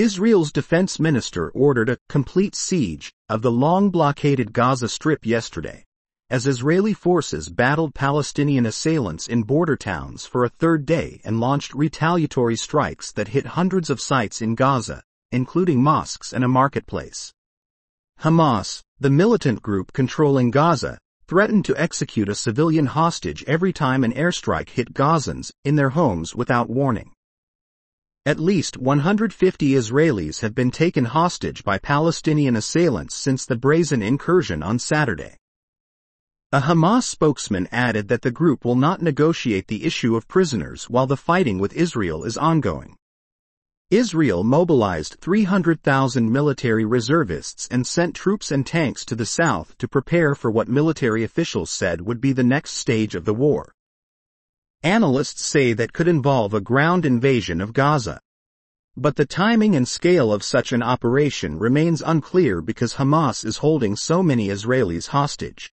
Israel's defense minister ordered a complete siege of the long blockaded Gaza Strip yesterday, as Israeli forces battled Palestinian assailants in border towns for a third day and launched retaliatory strikes that hit hundreds of sites in Gaza, including mosques and a marketplace. Hamas, the militant group controlling Gaza, threatened to execute a civilian hostage every time an airstrike hit Gazans in their homes without warning. At least 150 Israelis have been taken hostage by Palestinian assailants since the brazen incursion on Saturday. A Hamas spokesman added that the group will not negotiate the issue of prisoners while the fighting with Israel is ongoing. Israel mobilized 300,000 military reservists and sent troops and tanks to the south to prepare for what military officials said would be the next stage of the war. Analysts say that could involve a ground invasion of Gaza. But the timing and scale of such an operation remains unclear because Hamas is holding so many Israelis hostage.